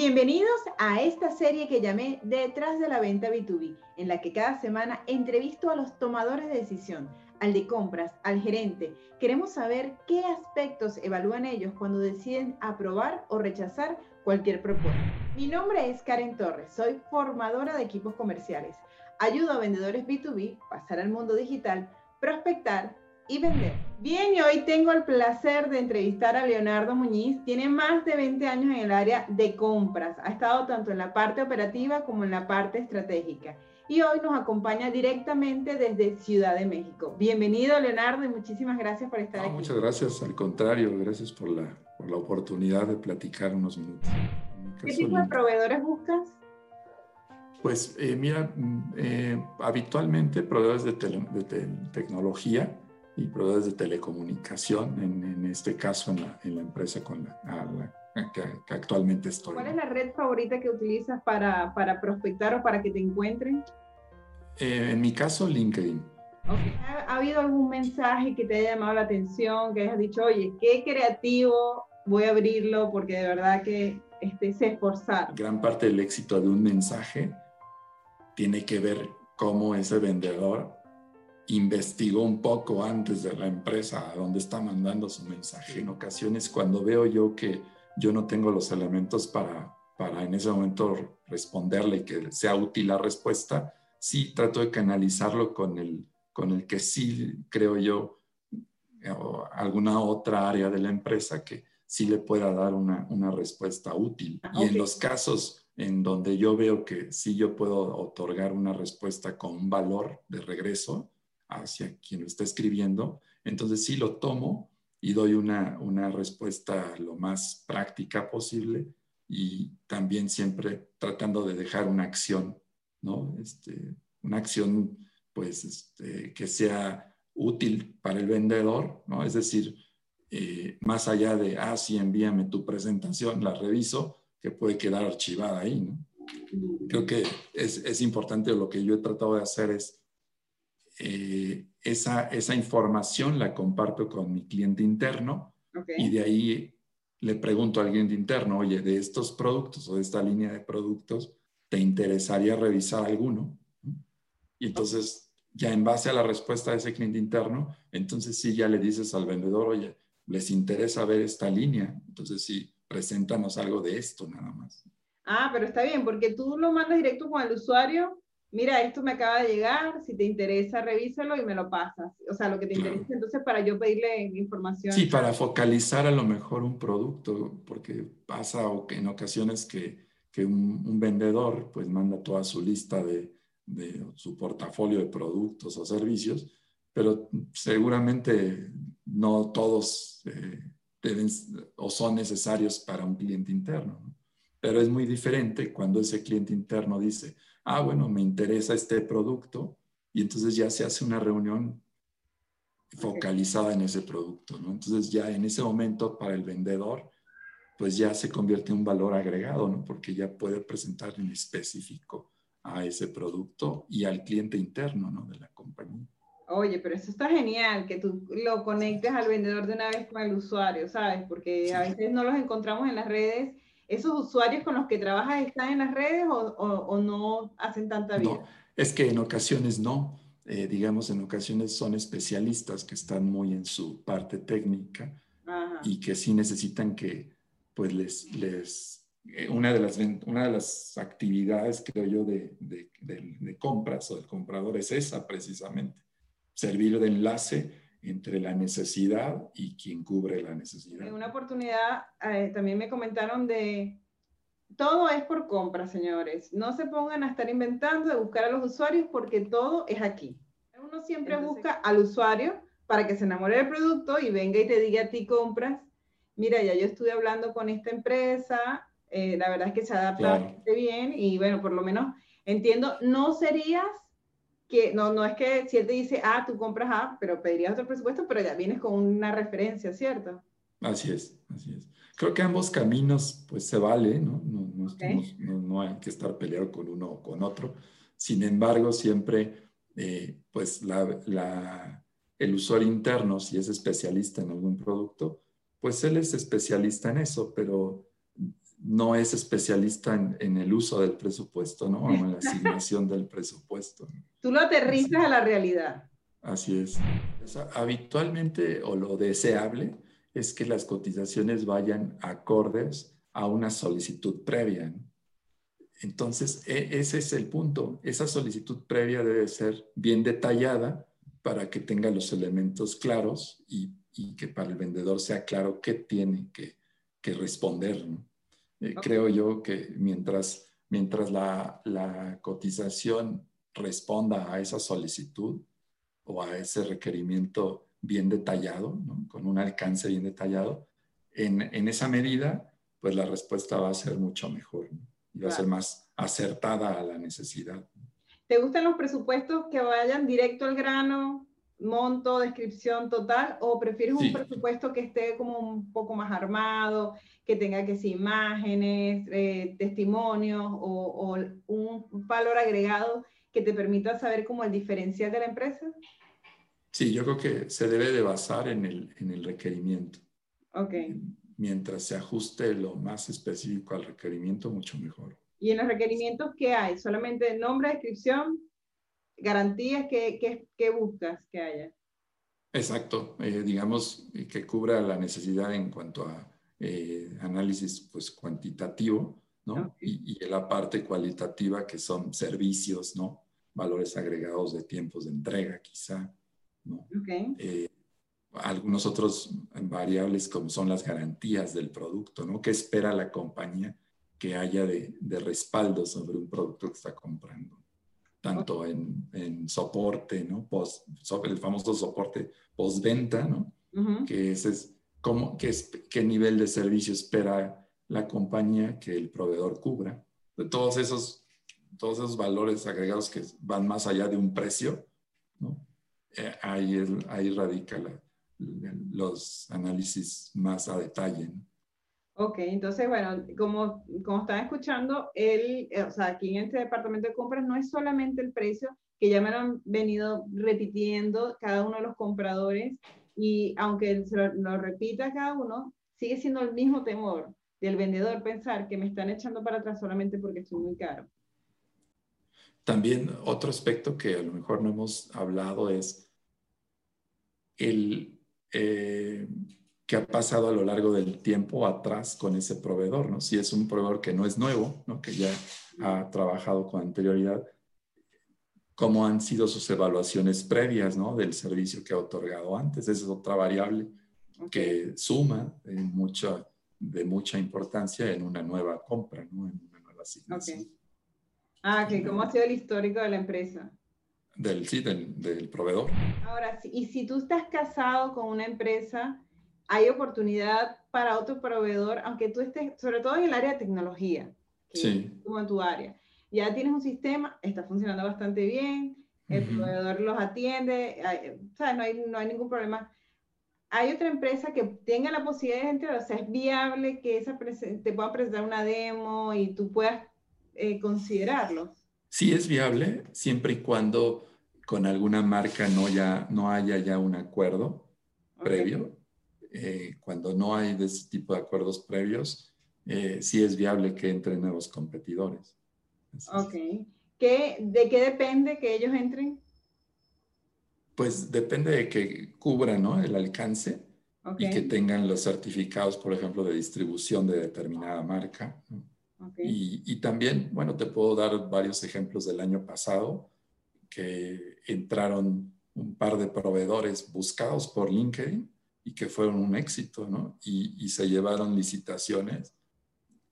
Bienvenidos a esta serie que llamé Detrás de la venta B2B, en la que cada semana entrevisto a los tomadores de decisión, al de compras, al gerente. Queremos saber qué aspectos evalúan ellos cuando deciden aprobar o rechazar cualquier propuesta. Mi nombre es Karen Torres, soy formadora de equipos comerciales. Ayudo a vendedores B2B a pasar al mundo digital, prospectar y vender. Bien, y hoy tengo el placer de entrevistar a Leonardo Muñiz. Tiene más de 20 años en el área de compras. Ha estado tanto en la parte operativa como en la parte estratégica. Y hoy nos acompaña directamente desde Ciudad de México. Bienvenido, Leonardo, y muchísimas gracias por estar aquí. Muchas gracias, al contrario, gracias por la, por la oportunidad de platicar unos minutos. ¿Qué tipo de proveedores buscas? Pues eh, mira, mm, eh, habitualmente proveedores de, de tecnología, y proveedores de telecomunicación, en, este caso en la, en la empresa con la, que, actualmente estoy. ¿Cuál es la red favorita que utilizas para, para prospectar o para que te encuentren? Eh, en mi caso, LinkedIn. ¿Ha, habido algún mensaje que te haya llamado la atención, que hayas dicho, oye, qué creativo, voy a abrirlo porque de verdad que este, se esforzar? Gran parte del éxito de un mensaje tiene que ver cómo ese vendedor investigó un poco antes de la empresa a dónde está mandando su mensaje. En ocasiones cuando veo yo que yo no tengo los elementos para, para en ese momento responderle y que sea útil la respuesta, sí trato de canalizarlo con el, con el que sí creo yo o alguna otra área de la empresa que sí le pueda dar una, una respuesta útil. Y en los casos en donde yo veo que sí yo puedo otorgar una respuesta con un valor de regreso, hacia quien lo está escribiendo. Entonces sí lo tomo y doy una, una respuesta lo más práctica posible y también siempre tratando de dejar una acción, ¿no? Este, una acción pues este, que sea útil para el vendedor, ¿no? Es decir, eh, más allá de, ah, sí, envíame tu presentación, la reviso, que puede quedar archivada ahí, ¿no? Creo que es, es importante, lo que yo he tratado de hacer es eh, esa, esa información la comparto con mi cliente interno y de ahí le pregunto al cliente interno, oye, de estos productos o de esta línea de productos, ¿te interesaría revisar alguno? Y entonces, ya en base a la respuesta de ese cliente interno, entonces sí ya le dices al vendedor, oye, les interesa ver esta línea, entonces sí, preséntanos algo de esto nada más. Ah, pero está bien, porque tú lo mandas directo con el usuario mira, esto me acaba de llegar, si te interesa, revísalo y me lo pasas. O sea, lo que te interesa, entonces para yo pedirle información. Sí, para focalizar a lo mejor un producto, porque pasa en ocasiones que, que un, vendedor pues manda toda su lista de, de, su portafolio de productos o servicios, pero seguramente no todos eh, deben o son necesarios para un cliente interno. Pero es muy diferente cuando ese cliente interno dice, ah, bueno, me interesa este producto y entonces ya se hace una reunión focalizada en ese producto, ¿no? Entonces ya en ese momento para el vendedor, pues ya se convierte en un valor agregado, ¿no? Porque ya puede presentar en específico a ese producto y al cliente interno, ¿no? De la compañía. Oye, pero eso está genial, que tú lo conectes al vendedor de una vez con el usuario, ¿sabes? Porque a veces no los encontramos en las redes ¿Esos usuarios con los que trabajas están en las redes o, no hacen tanta vida? No, es que en ocasiones no. Eh, digamos, en ocasiones son especialistas que están muy en su parte técnica y que sí necesitan que, pues, les, les eh, una, de las, una de las actividades, creo yo, de, de, de compras o del comprador es esa precisamente, servir de enlace entre la necesidad y quien cubre la necesidad. En una oportunidad eh, también me comentaron de, todo es por compra, señores. No se pongan a estar inventando, de buscar a los usuarios, porque todo es aquí. Uno siempre busca al usuario para que se enamore del producto y venga y te diga a ti compras, mira, ya yo estuve hablando con esta empresa, eh, la verdad es que se adapta bastante bien y bueno, por lo menos entiendo, no serías que no, no es que si él te dice, ah, tú compras A, pero pedirías otro presupuesto, pero ya vienes con una referencia, ¿cierto? Así es, así es. Creo que ambos caminos, pues se vale, ¿no? No, no, no, hay que estar peleado con uno o con otro. Sin embargo, siempre, eh, pues la, la, el usuario interno, si es especialista en algún producto, pues él es especialista en eso, pero no es especialista en, el uso del presupuesto, ¿no? O en la asignación del presupuesto. Tú lo aterrizas a la realidad. Así es. habitualmente o lo deseable es que las cotizaciones vayan acordes a una solicitud previa. Entonces, e, ese es el punto. Esa solicitud previa debe ser bien detallada para que tenga los elementos claros y, que para el vendedor sea claro qué tiene que, responder. Eh, creo yo que mientras, mientras la, la cotización responda a esa solicitud o a ese requerimiento bien detallado, con un alcance bien detallado, en, en, esa medida, pues la respuesta va a ser mucho mejor y va a ser más acertada a la necesidad. ¿Te gustan los presupuestos que vayan directo al grano, monto, descripción total, o prefieres un presupuesto que esté como un poco más armado, que tenga que ser imágenes, eh, testimonios o, o, un valor agregado que te permita saber como el diferencial de la empresa? Sí, yo creo que se debe de basar en el, en el requerimiento. Ok. Mientras se ajuste lo más específico al requerimiento, mucho mejor. ¿Y en los requerimientos qué hay? ¿Solamente nombre, descripción, garantías? ¿Qué, qué, buscas que haya? Exacto. Eh, digamos que cubra la necesidad en cuanto a eh, análisis pues, cuantitativo, ¿no? Y, y la parte cualitativa que son servicios, ¿no? Valores agregados de tiempos de entrega, quizá eh, algunos otros variables como son las garantías del producto, ¿no? ¿Qué espera la compañía que haya de, respaldo sobre un producto que está comprando? Tanto en, soporte, ¿no? Post, sobre el famoso soporte postventa, ¿no? Que ese es cómo, qué, qué nivel de servicio espera la compañía que el proveedor cubra. De todos esos, todos esos valores agregados que van más allá de un precio, ¿no? Eh, ahí, ahí radica los análisis más a detalle. Ok, entonces, bueno, como, como están escuchando, el, eh, o sea, aquí en este departamento de compras no es solamente el precio, que ya me lo han venido repitiendo cada uno de los compradores, y aunque se lo, lo repita cada uno, sigue siendo el mismo temor del vendedor pensar que me están echando para atrás solamente porque estoy muy caro. También otro aspecto que a lo mejor no hemos hablado es el eh, que ha pasado a lo largo del tiempo atrás con ese proveedor, ¿no? Si es un proveedor que no es nuevo, ¿no? Que ya ha trabajado con anterioridad, cómo han sido sus evaluaciones previas, ¿no? Del servicio que ha otorgado antes. Esa es otra variable que suma en mucha, de mucha importancia en una nueva compra, ¿no? En una nueva asignación. Ah, que cómo ha sido el histórico de la empresa. Del, sí, del, proveedor. Ahora, y si tú estás casado con una empresa, hay oportunidad para otro proveedor, aunque tú estés, sobre todo en el área de tecnología, sí. como en tu área. Ya tienes un sistema, está funcionando bastante bien, el proveedor los atiende, ¿sabes? No, hay, no hay ningún problema. Hay otra empresa que tenga la posibilidad de entrar, o sea, es viable que esa te pueda presentar una demo y tú puedas eh, considerarlo. Sí es viable, siempre y cuando con alguna marca no, ya, no haya ya un acuerdo previo. Eh, cuando no hay de ese tipo de acuerdos previos, eh, sí es viable que entren nuevos competidores. ok. ¿Qué, ¿De qué depende que ellos entren? Pues depende de que cubran ¿no? el alcance y que tengan los certificados, por ejemplo, de distribución de determinada marca. Y, también, bueno, te puedo dar varios ejemplos del año pasado que entraron un par de proveedores buscados por LinkedIn y que fueron un éxito, ¿no? Y, se llevaron licitaciones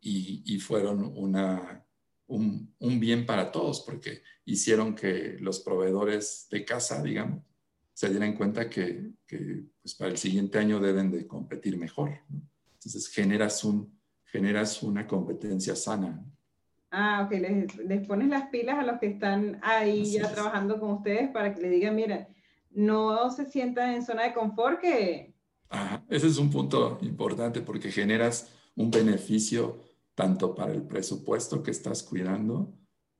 y, fueron una, un, bien para todos porque hicieron que los proveedores de casa, digamos, se dieran cuenta que, que pues para el siguiente año deben de competir mejor. ¿no? Entonces generas un, generas una competencia sana. Ah, ok, les, pones las pilas a los que están ahí ya trabajando con ustedes para que le digan, mira, no se sientan en zona de confort que... Ajá, ese es un punto importante porque generas un beneficio tanto para el presupuesto que estás cuidando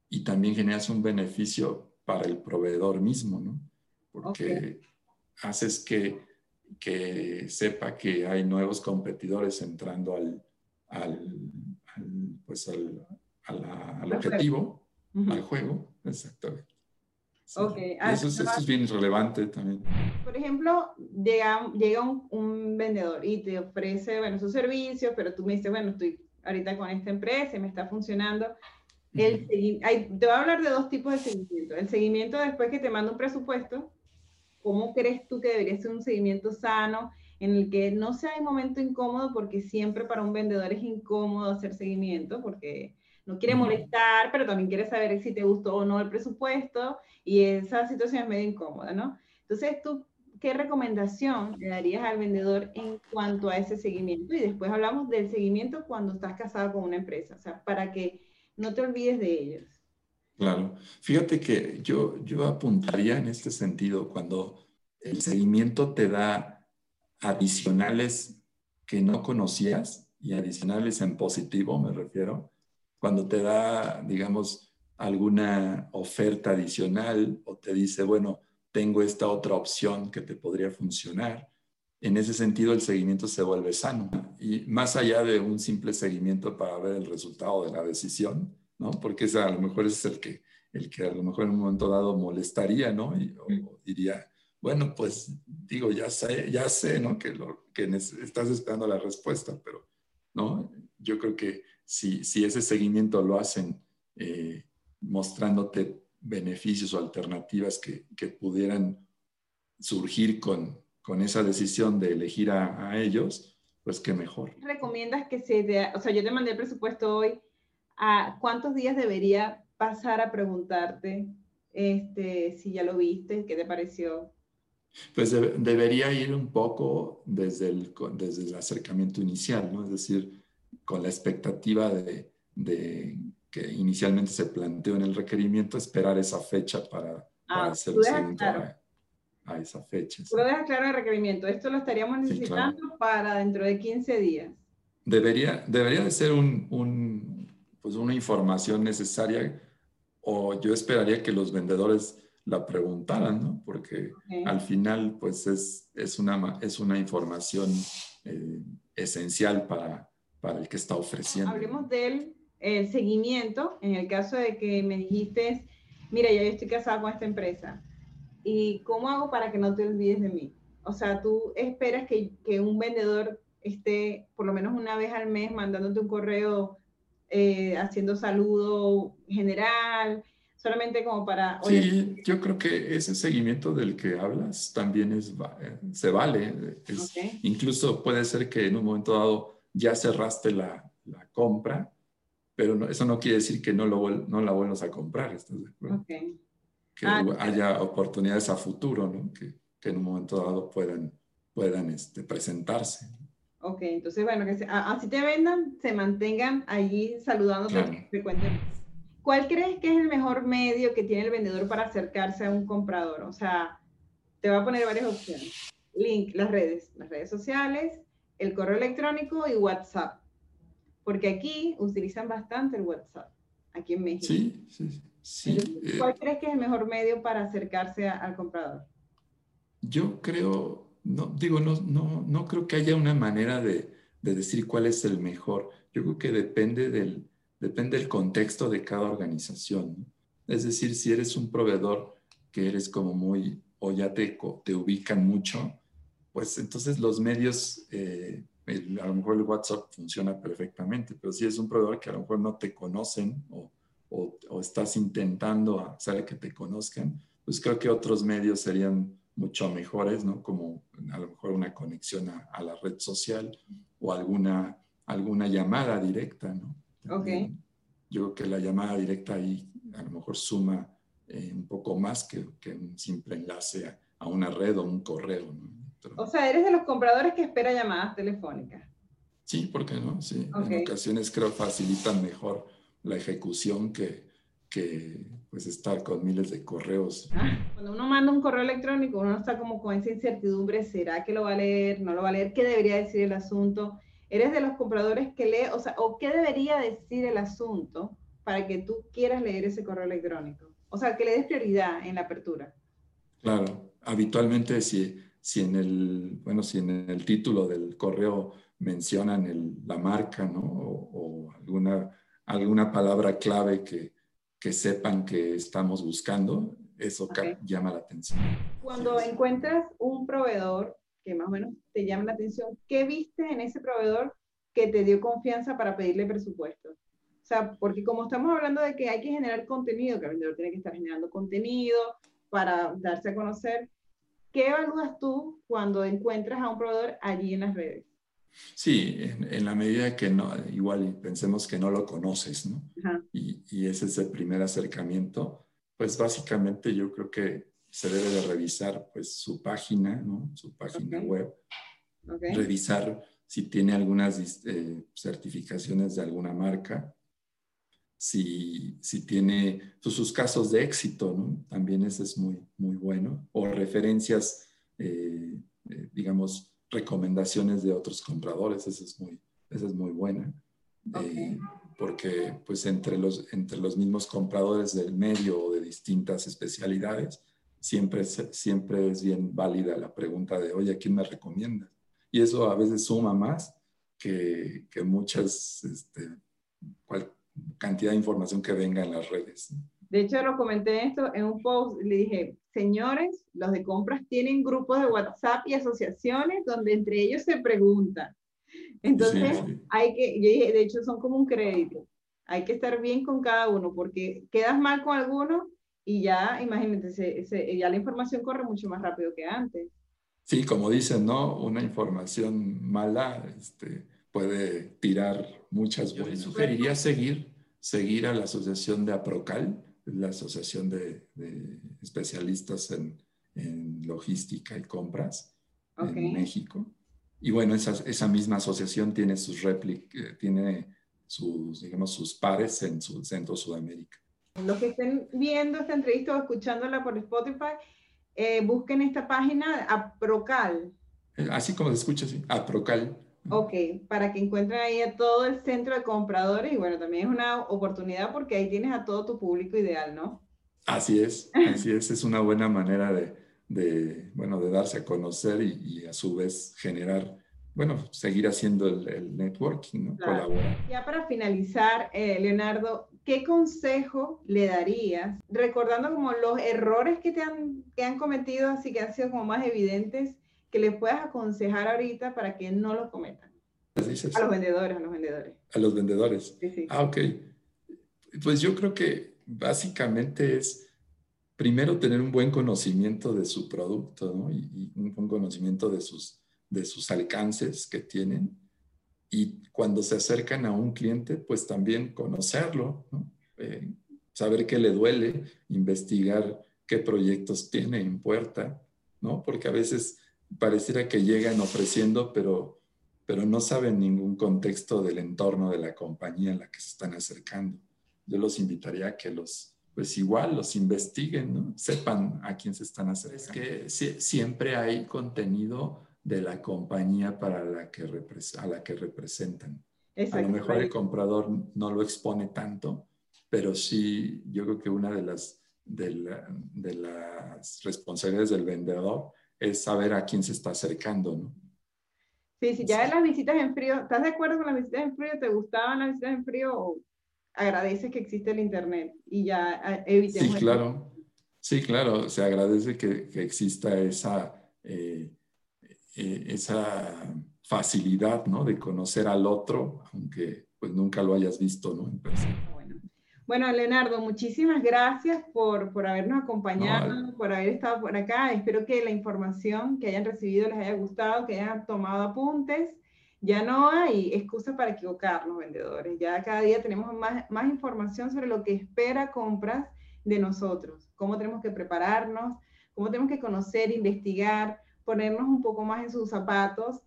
y también generas un beneficio para el proveedor mismo, ¿no? Porque haces que, que sepa que hay nuevos competidores entrando al, al, pues al, al objetivo, al juego, exactamente. Ah, eso, es, bien relevante también. Por ejemplo, llega, llega un, vendedor y te ofrece, bueno, sus servicios, pero tú me dices, bueno, estoy ahorita con esta empresa y me está funcionando. El, te voy a hablar de dos tipos de seguimiento. El seguimiento después que te manda un presupuesto, ¿cómo crees tú que debería ser un seguimiento sano en el que no sea un momento incómodo? Porque siempre para un vendedor es incómodo hacer seguimiento porque no quiere molestar, pero también quiere saber si te gustó o no el presupuesto y esa situación es medio incómoda, ¿no? Entonces, ¿tú qué recomendación le darías al vendedor en cuanto a ese seguimiento? Y después hablamos del seguimiento cuando estás casado con una empresa, o sea, para que no te olvides de ellos. Claro, fíjate que yo, yo apuntaría en este sentido cuando el seguimiento te da adicionales que no conocías y adicionales en positivo, me refiero, cuando te da, digamos, alguna oferta adicional o te dice, bueno, tengo esta otra opción que te podría funcionar. En ese sentido, el seguimiento se vuelve sano. Y más allá de un simple seguimiento para ver el resultado de la decisión, ¿no? Porque ese a lo mejor es el que, el que a lo mejor en un momento dado molestaría, ¿no? Y, o, diría, bueno, pues digo, ya sé, ya sé, ¿no? Que, lo, que estás esperando la respuesta, pero, ¿no? Yo creo que si, ese seguimiento lo hacen eh, mostrándote beneficios o alternativas que, pudieran surgir con, esa decisión de elegir a, ellos, pues qué mejor. ¿Recomiendas que se o sea, yo te mandé el presupuesto hoy, ¿a cuántos días debería pasar a preguntarte este, si ya lo viste, qué te pareció? Pues debería ir un poco desde el, desde el acercamiento inicial, ¿no? Es decir, con la expectativa de, que inicialmente se planteó en el requerimiento, esperar esa fecha para, ah, hacer el seguimiento a, esa fecha. Tú lo dejas claro el requerimiento. Esto lo estaríamos necesitando para dentro de 15 días. Debería, debería de ser un, pues una información necesaria o yo esperaría que los vendedores la preguntaran, ¿no? Porque al final, pues es, es, una, es una información eh, esencial para, para el que está ofreciendo. Hablemos del el seguimiento, en el caso de que me dijiste, mira, yo estoy casada con esta empresa, ¿y cómo hago para que no te olvides de mí? O sea, tú esperas que, que un vendedor esté por lo menos una vez al mes mandándote un correo eh, haciendo saludo general, solamente como para... sí, yo creo que ese seguimiento del que hablas también es, eh, se vale. Incluso puede ser que en un momento dado ya cerraste la, la compra, pero eso no quiere decir que no, lo, no la vuelvas a comprar, ¿estás de acuerdo? Que ah, haya oportunidades a futuro, ¿no? Que, que, en un momento dado puedan, puedan este, presentarse. Ok, entonces, bueno, que así te vendan, se mantengan allí saludándote frecuentemente. ¿Cuál crees que es el mejor medio que tiene el vendedor para acercarse a un comprador? O sea, te va a poner varias opciones. Link, las redes, las redes sociales, el correo electrónico y WhatsApp. Porque aquí utilizan bastante el WhatsApp, aquí en México. Sí, sí, sí. Eh, ¿Cuál crees que es el mejor medio para acercarse al comprador? Yo creo, no, digo, no, no, no creo que haya una manera de, de, decir cuál es el mejor. Yo creo que depende del, depende del contexto de cada organización. Es decir, si eres un proveedor que eres como muy, o ya te, ubican mucho, pues entonces los medios, eh, a lo mejor el WhatsApp funciona perfectamente, pero si es un proveedor que a lo mejor no te conocen o, o, estás intentando hacer que te conozcan, pues creo que otros medios serían mucho mejores, ¿no? Como a lo mejor una conexión a, la red social o alguna, alguna llamada directa, ¿no? Ok. Yo creo que la llamada directa ahí a lo mejor suma eh, un poco más que, que un simple enlace a, a, una red o un correo, ¿no? O sea, eres de los compradores que espera llamadas telefónicas. Sí, ¿por qué no? Sí, en ocasiones creo facilitan mejor la ejecución que, que pues estar con miles de correos. Ah, cuando uno manda un correo electrónico, uno está como con esa incertidumbre, ¿será que lo va a leer? ¿No lo va a leer? ¿Qué debería decir el asunto? ¿Eres de los compradores que lee, o sea, o qué debería decir el asunto para que tú quieras leer ese correo electrónico? O sea, que le des prioridad en la apertura. Claro, habitualmente si si en el, bueno, si en el título del correo mencionan la marca, ¿no? O, alguna, alguna palabra clave que, que sepan que estamos buscando, eso llama la atención. Cuando encuentras un proveedor que más o menos te llama la atención, ¿qué viste en ese proveedor que te dio confianza para pedirle presupuesto? O sea, porque como estamos hablando de que hay que generar contenido, que el vendedor tiene que estar generando contenido para darse a conocer, ¿qué evalúas tú cuando encuentras a un proveedor allí en las redes? Sí, en, la medida que no, igual pensemos que no lo conoces, ¿no? Y, y, ese es el primer acercamiento, pues básicamente yo creo que se debe de revisar pues su página, ¿no? Su página web, revisar si tiene algunas eh, certificaciones de alguna marca, si, si tiene pues, sus casos de éxito, ¿no? También ese es muy, muy bueno, o referencias, eh, eh, digamos, recomendaciones de otros compradores, esa es muy, esa es muy buena. Eh, porque pues entre los, entre los mismos compradores del medio o de distintas especialidades, siempre, siempre es bien válida la pregunta de, oye, ¿a quién me recomienda? Y eso a veces suma más que, que muchas, este, cual, cantidad de información que venga en las redes. De hecho, lo comenté esto en un post, le dije, señores, los de compras tienen grupos de WhatsApp y asociaciones donde entre ellos se preguntan. Entonces, hay que, yo dije, de hecho, son como un crédito. Hay que estar bien con cada uno porque quedas mal con alguno y ya, imagínate, ya la información corre mucho más rápido que antes. Sí, como dicen, ¿no? Una información mala este, puede tirar muchas Yo sugeriría seguir, seguir a la asociación de APROCAL, la Asociación de, Especialistas en, Logística y Compras en México. Y bueno, esa, esa misma asociación tiene sus réplicas, eh, tiene sus, digamos, sus pares en su centro Sudamérica. Los que estén viendo esta entrevista o escuchándola por Spotify, eh, busquen esta página APROCAL. Eh, así como se escucha, sí, APROCAL. Ok, para que encuentren ahí a todo el centro de compradores y bueno, también es una oportunidad porque ahí tienes a todo tu público ideal, ¿no? Así es, así es, es una buena manera de, de bueno, de darse a conocer y, a su vez generar, bueno, seguir haciendo el, networking, ¿no? Colaborar. Ya para finalizar, eh, Leonardo, ¿qué consejo le darías, recordando como los errores que te han, que han cometido, así que han sido como más evidentes, que le puedas aconsejar ahorita para que no lo cometan? A los vendedores, a los vendedores. A los vendedores. Sí, sí. Ah, ok. Pues yo creo que básicamente es primero tener un buen conocimiento de su producto ¿no? y, un buen conocimiento de sus, de sus alcances que tienen. Y cuando se acercan a un cliente, pues también conocerlo, ¿no? Eh, saber qué le duele, investigar qué proyectos tiene en puerta, ¿no? Porque a veces pareciera que llegan ofreciendo, pero, pero no saben ningún contexto del entorno de la compañía en la que se están acercando. Yo los invitaría a que los, pues igual los investiguen, ¿no? sepan a quién se están acercando. Es que siempre hay contenido de la compañía para la que a la que representan. A lo mejor el comprador no lo expone tanto, pero sí, yo creo que una de las, de, de las responsabilidades del vendedor es saber a quién se está acercando, ¿no? Sí, si ya las visitas en frío, ¿estás de acuerdo con las visitas en frío? ¿Te gustaban las visitas en frío o agradeces que existe el Internet y ya ah, evitemos? Sí, claro. Sí, claro, se agradece que, que exista esa, eh, eh, esa facilidad, ¿no? De conocer al otro, aunque pues nunca lo hayas visto, ¿no? En persona. Bueno, Leonardo, muchísimas gracias por, por habernos acompañado, por haber estado por acá. Espero que la información que hayan recibido les haya gustado, que hayan tomado apuntes. Ya no hay excusa para equivocarnos, vendedores. Ya cada día tenemos más, más información sobre lo que espera compras de nosotros, cómo tenemos que prepararnos, cómo tenemos que conocer, investigar, ponernos un poco más en sus zapatos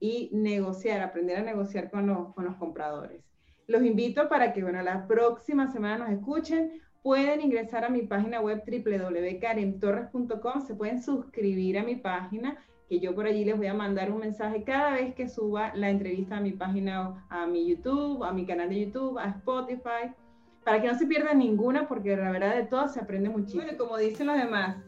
y negociar, aprender a negociar con los, con los compradores. Los invito para que, bueno, la próxima semana nos escuchen. Pueden ingresar a mi página web www.karentorres.com, se pueden suscribir a mi página, que yo por allí les voy a mandar un mensaje cada vez que suba la entrevista a mi página, a mi YouTube, a mi canal de YouTube, a Spotify, para que no se pierdan ninguna, porque la verdad de todo se aprende muchísimo. Bueno, como dicen los demás,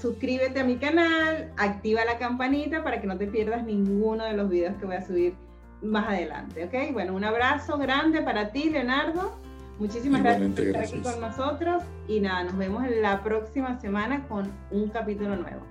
suscríbete a mi canal, activa la campanita para que no te pierdas ninguno de los videos que voy a subir más adelante, ¿ok? Bueno, un abrazo grande para ti, Leonardo. Muchísimas gracias por estar aquí con nosotros y nada, nos vemos la próxima semana con un capítulo nuevo.